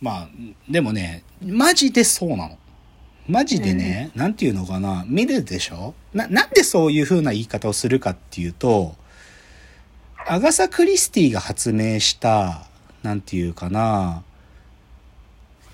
まあ、でもね、マジでそうなの。マジでね、なんていうのかな、見るでしょ？な、なんでそういう風な言い方をするかっていうと、アガサ・クリスティが発明した、なんていうかな、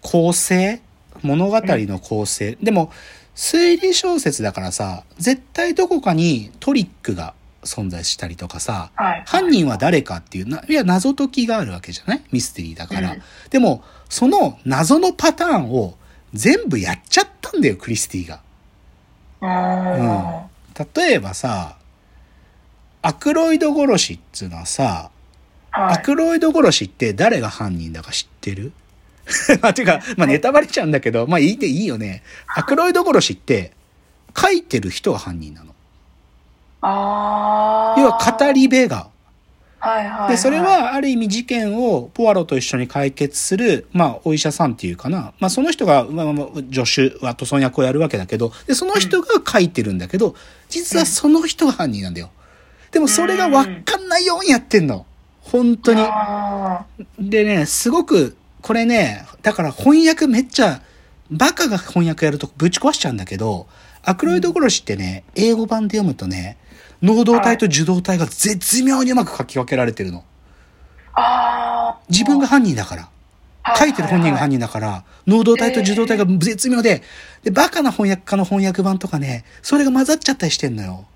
構成？物語の構成。でも、推理小説だからさ、絶対どこかにトリックが存在したりとかさ、はい。犯人は誰かっていうな、いや、謎解きがあるわけじゃない？ミステリーだから。うんでも、その謎のパターンを全部やっちゃったんだよ、クリスティが。あ例えばさ、アクロイド殺しっつうのはさ、あ。はい。アクロイド殺しって誰が犯人だか知ってる？まあ、てか、まあ、ネタバレちゃうんだけど、まあ、いいでいいよね。アクロイド殺しって、書いてる人が犯人なの。ああ。要は語り部が。はいはいはい。で、それ、はある意味事件をポアロと一緒に解決する、まあ、お医者さんっていうかな。まあ、その人が、まあ、まあ助手、ワトソン役をやるわけだけど、で、その人が書いてるんだけど、実はその人が犯人なんだよ。でも、それがわかんないようにやってんの。本当に。あでね、すごく、これね、だから翻訳めっちゃ、バカが翻訳やるとぶち壊しちゃうんだけど、アクロイド殺しってね、英語版で読むとね、能動体と受動体が絶妙にうまく書き分けられてるの。自分が犯人だから。はい書いてる本人が犯人だから、能動体と受動体が絶妙で、で、バカな翻訳家の翻訳版とかね、それが混ざっちゃったりしてんのよ。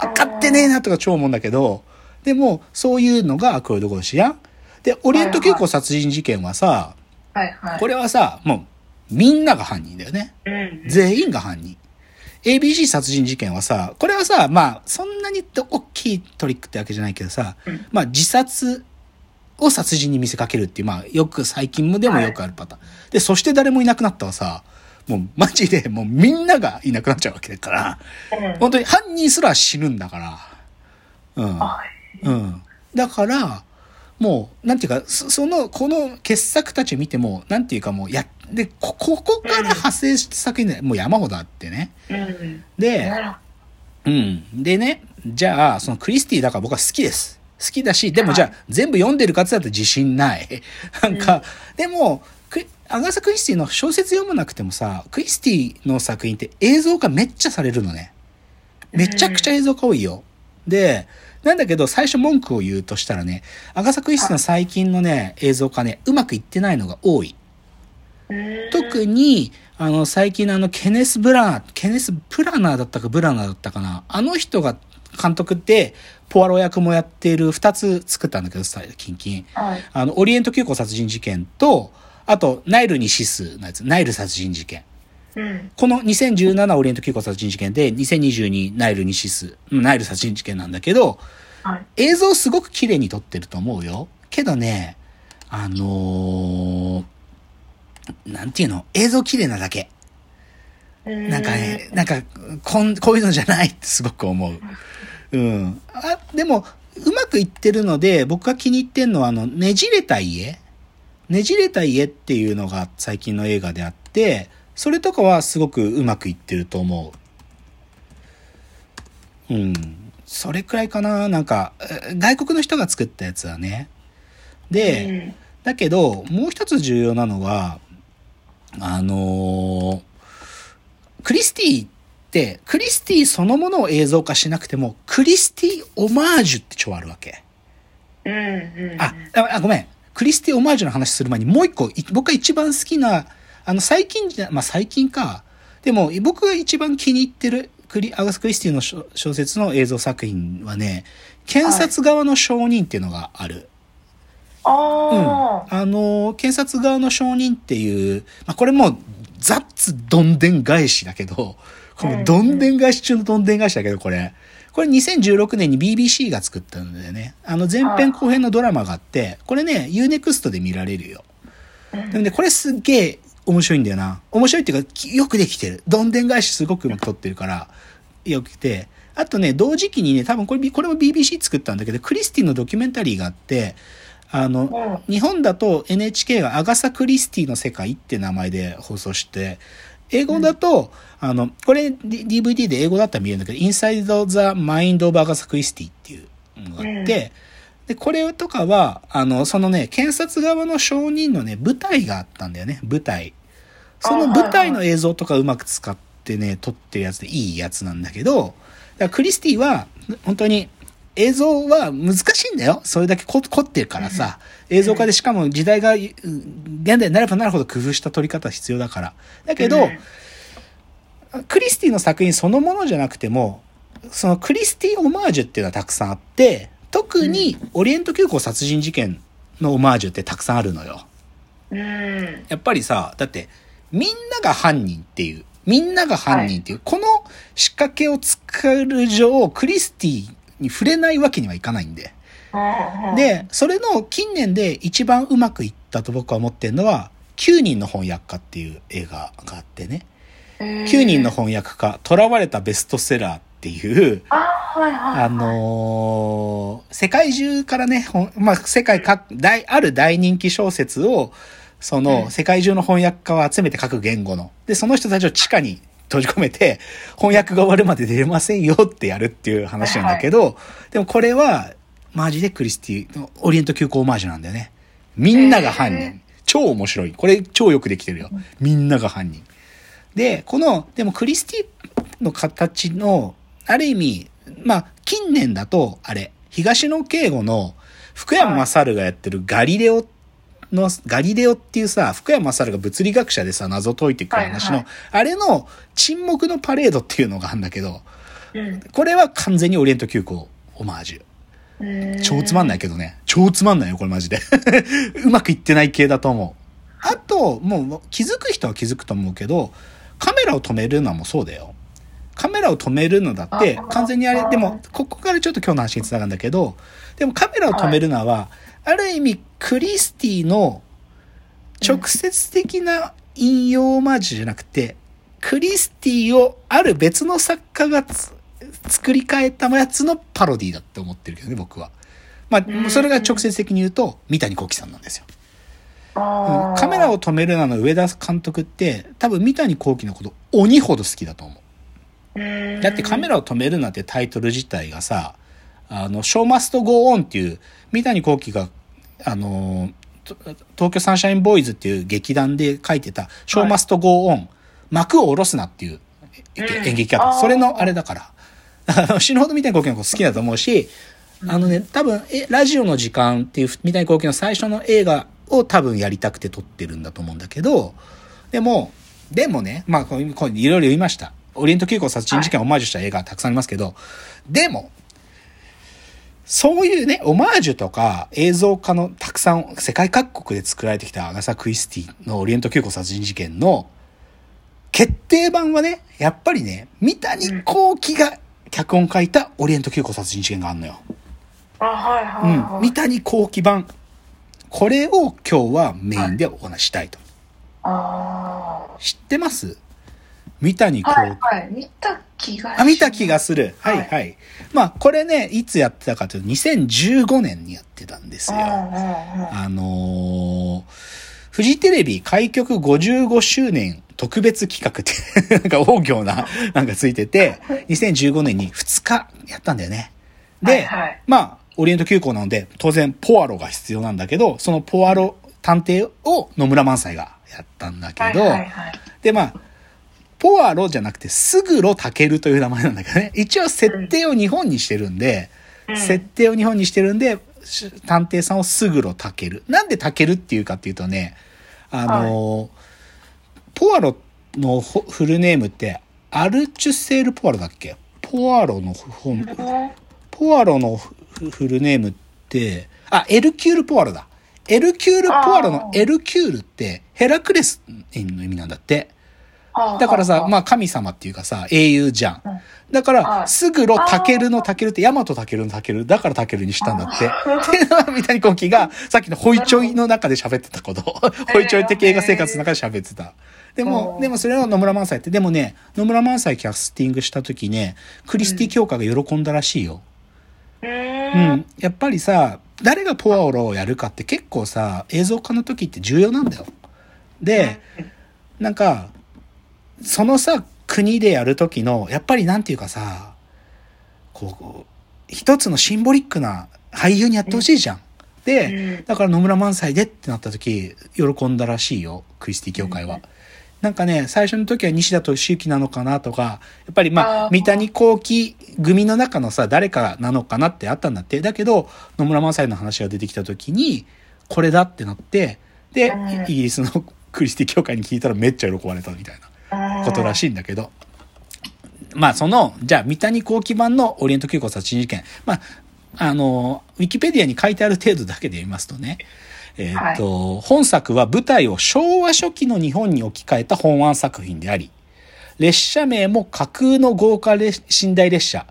分かってねえなとか超思うんだけど、でも、そういうのがアクロイド殺しやん。で、オリエント急行殺人事件はさ、はいはい。これはさ、もう、みんなが犯人だよね。うん。全員が犯人。ABC 殺人事件はさ、これはさ、まあ、そんなに大きいトリックってわけじゃないけどさ、うんまあ、自殺を殺人に見せかけるっていう、まあ、よく最近もでもよくあるパターン。で、そして誰もいなくなったはさ、もうマジでもうみんながいなくなっちゃうわけだから、うん。本当に犯人すら死ぬんだから。うん。はい。うん。だから、もう、なんていうか、そその、この傑作たちを見ても、なんていうかもう、や、で、こ、ここから派生した作品で、もう山ほどあってね。うん。で、うん。でね、じゃあ、そのクリスティだから僕は好きです。好きだし、でもじゃあ、全部読んでるかって言ったら自信ない。なんか、でも、アガサ・クリスティの小説読まなくてもさ、クリスティの作品って映像化めっちゃされるのね。めちゃくちゃ映像化多いよ。で、なんだけど、最初文句を言うとしたらね、アガサ・クリスティの最近のね、映像化ね、うまくいってないのが多い。特に、あの、最近のあの、ケネス・ブラー、ケネス・プラナーだったかブラナーだったかな。あの人が監督で、ポアロ役もやっている二つ作ったんだけど、さキンキン。はい。あの、オリエント急行殺人事件と、あと、ナイルに死すのやつ、ナイル殺人事件。うん。この2017オリエント急行殺人事件で、2022ナイルに死す、うんナイル殺人事件なんだけど、はい。映像すごく綺麗に撮ってると思うよ。けどね、あのーなんていうの？映像綺麗なだけ。なんかね、なんか、こん、こういうのじゃないってすごく思う。うん。あ、でも、うまくいってるので、僕が気に入ってんのは、あの、ねじれた家ねじれた家っていうのが最近の映画であって、それとかはすごくうまくいってると思う。うん。それくらいかななんか、え外国の人が作ったやつはね。で、うんだけど、もう一つ重要なのは、あのークリスティって、クリスティそのものを映像化しなくても、クリスティオマージュって超あるわけ。うんうん。あ、ああごめん。クリスティオマージュの話する前にもう一個、い僕が一番好きな、あの、最近じゃ、まあ、最近か。でも、僕が一番気に入ってる、クリ、アガス・クリスティの小小説の映像作品はね、検察側の証人っていうのがある。うん。ああ。あの、検察側の証人っていう、まあ、これもう、ザッツどんでん返しだけど、このどんでん返し中のどんでん返しだけど、これ。これ2016年に BBC が作ったんだよね。あの前編後編のドラマがあって、これね、UNEXT で見られるよ。でもね、これすっげえ面白いんだよな。面白いっていうか、きよくできてる。どんでん返しすごくうまく撮ってるから、よくて。あとね、同時期にね、多分これ、これも BBC 作ったんだけど、クリスティのドキュメンタリーがあって、あの、日本だと NHK がアガサ・クリスティの世界って名前で放送して、英語だと、あの、これ DVD で英語だったら見えるんだけど、Inside the Mind of Agatha Christie っていうのがあって、で、これとかは、あの、そのね、検察側の証人のね、舞台があったんだよね、舞台。その舞台の映像とかうまく使ってね、撮ってるやつでいいやつなんだけど、だからクリスティは、本当に、映像は難しいんだよ。それだけ凝凝ってるからさ。映像化でしかも時代が、現代になればなるほど工夫した撮り方必要だから。だけど、クリスティの作品そのものじゃなくても、そのクリスティオマージュっていうのはたくさんあって、特にオリエント急行殺人事件のオマージュってたくさんあるのよ。うん。やっぱりさ、だって、みんなが犯人っていう、みんなが犯人っていう、この仕掛けを作る上、クリスティに触れないわけにはいかないんで。うん、で、それの近年で一番うまくいったと僕は思ってるのは、9人の翻訳家っていう映画があってね。9人の翻訳家、囚われたベストセラーっていう、あ、はいはい。あのー世界中からね、まあ、世界各、大、ある大人気小説を、その、うん世界中の翻訳家を集めて各言語の。で、その人たちを地下に閉じ込めて、翻訳が終わるまで出れませんよってやるっていう話なんだけど、でもこれは、マジでクリスティのオリエント急行オマージュなんだよね。みんなが犯人。超面白い。これ超よくできてるよ。みんなが犯人。で、この、でもクリスティの形の、ある意味、まあ、近年だと、あれ、東野敬吾の福山雅治がやってるガリレオの、ガリレオっていうさ、福山雅治が物理学者でさ、謎解いていく話の、はいはいあれの沈黙のパレードっていうのがあるんだけど、うんこれは完全にオリエント急行オマージュ。うん。超つまんないけどね。超つまんないよ、これマジで。うまくいってない系だと思う。あと、もう気づく人は気づくと思うけど、カメラを止めるのもそうだよ。カメラを止めるのだってあ、完全にあれ、でも、ここからちょっと今日の話につながるんだけど、でもカメラを止めるのは、ある意味、クリスティの直接的な引用オマージュじゃなくて、クリスティをある別の作家がつ作り変えたやつのパロディだって思ってるけどね、僕は。まあ、それが直接的に言うと、三谷幸喜さんなんですよ。カメラを止めるなの上田監督って、多分三谷幸喜のこと鬼ほど好きだと思う。うん。だってカメラを止めるなんてタイトル自体がさ、あの、ショーマストゴーオンっていう、三谷幸喜が、あの、と東京サンシャインボーイズっていう劇団で書いてた、ショーマストゴーオン、幕を下ろすなっていう演劇家だあーそれのあれだから。あ の死ぬほど三谷幸喜のこと好きだと思うし、あのね、多分、え、ラジオの時間っていう三谷幸喜の最初の映画を多分やりたくて撮ってるんだと思うんだけど、でも、でもね、まあ、こうこういろいろ言いました。オリエント急行殺人事件をオマージュした映画たくさんありますけど、でも、そういうね、オマージュとか映像化のたくさん世界各国で作られてきたアガサ・クリスティのオリエント急行殺人事件の決定版はね、やっぱりね、三谷幸喜が脚本書いたオリエント急行殺人事件があるのよ。あ、はいはいはい。うん。三谷幸喜版。これを今日はメインでお話ししたいと。あ知ってます？三谷あ。幸喜。はいはい。見た気がしあ、見た気がする。はいはいはい。まあ、これね、いつやってたかというと、2015年にやってたんですよ。あのー、フジテレビ開局55周年特別企画って、なんか大行な、なんかついてて、2015年に2日やったんだよね。で、はいはいまあ、オリエント急行なので、当然、ポアロが必要なんだけど、そのポアロ探偵を野村萬斎がやったんだけど、はいはいはい。で、まあ、ポアロじゃなくて、スグロタケルという名前なんだけどね。一応設定を日本にしてるんで、うん設定を日本にしてるんで、し探偵さんをスグロタケル。なんでタケルっていうかっていうとね、あのーポアロのフフルネームって、アルチュセール・ポアロだっけ？ポアロの本、ポアロのフフルネームって、あ、エルキュール・ポアロだ。エルキュール・ポアロのエルキュールってヘラクレスの意味なんだって。あだからさ、まあ、あ神様っていうかさ、英雄じゃんうん。だから、はいすぐろたけるのたけるって、ヤマトたけるのたける、だからたけるにしたんだって。って いうのは三谷幸喜が、さっきのホイチョイの中で喋ってたこと。ホイチョイ的映画生活の中で喋ってた。でもう、んでもそれを野村萬斎って、でもね、野村萬斎キャスティングした時ね、クリスティ教科が喜んだらしいよ。ううんん。やっぱりさ、誰がポアオロをやるかって結構さ、映像化の時って重要なんだよ。で、なんか、そのさ、国でやる時の、やっぱりなんていうかさ、こう、一つのシンボリックな、俳優にやってほしいじゃん。で、うんだから野村萬斎でってなった時、喜んだらしいよ、クリスティ協会は。うんなんかね、最初の時は西田敏行なのかなとか、やっぱりまあ、三谷幸喜組の中のさ、誰かなのかなってあったんだって。だけど、野村萬斎の話が出てきた時に、これだってなって、で、うんイギリスの クリスティ協会に聞いたらめっちゃ喜ばれたみたいなことらしいんだけど、まあその、じゃあ三谷幸喜版のオリエント急行殺人事件。まあ、あの、ウィキペディアに書いてある程度だけで言いますとね、えーっと、本作は舞台を昭和初期の日本に置き換えた本案作品であり、列車名も架空の豪華列寝台列車、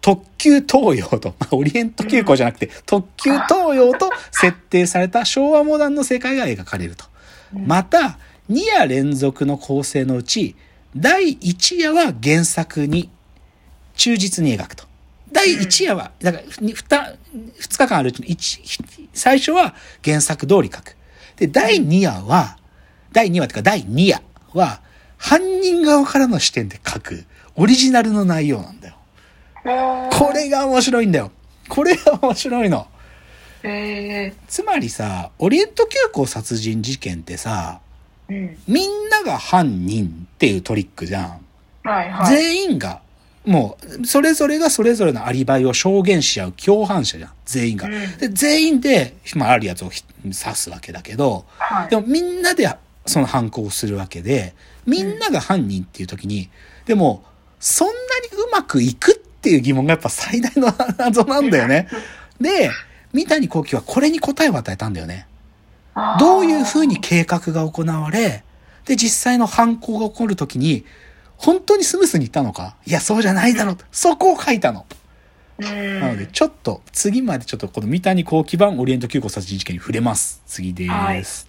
特急東洋と、まあ、オリエント急行じゃなくて、特急東洋と設定された昭和モダンの世界が描かれると。また、2夜連続の構成のうち、第1夜は原作に忠実に描くと。第1夜は、だから、2, 2日間あるうちの1、最初は原作通り書く。で、第2夜は、第2話というか第2夜は、犯人側からの視点で書く、オリジナルの内容なんだよ。これが面白いんだよ。これが面白いの。えつまりさ、オリエント急行殺人事件ってさ、ー、うん。みんなが犯人っていうトリックじゃん。はいはい。全員が、もう、それぞれがそれぞれのアリバイを証言し合う共犯者じゃん。全員が。うんで、全員で、まあ、あるやつをひ刺すわけだけど、はいでもみんなでその犯行をするわけで、みんなが犯人っていう時に、でも、そんなにうまくいくっていう疑問がやっぱ最大の謎なんだよね。で、三谷幸喜はこれに答えを与えたんだよね。どういうふうに計画が行われ、で、実際の犯行が起こるときに、本当にスムースにいったのか？いや、そうじゃないだろう。そこを書いたの。うん、なので、ちょっと、次までちょっとこの三谷幸喜版オリエント急行殺人事件に触れます。次です。はい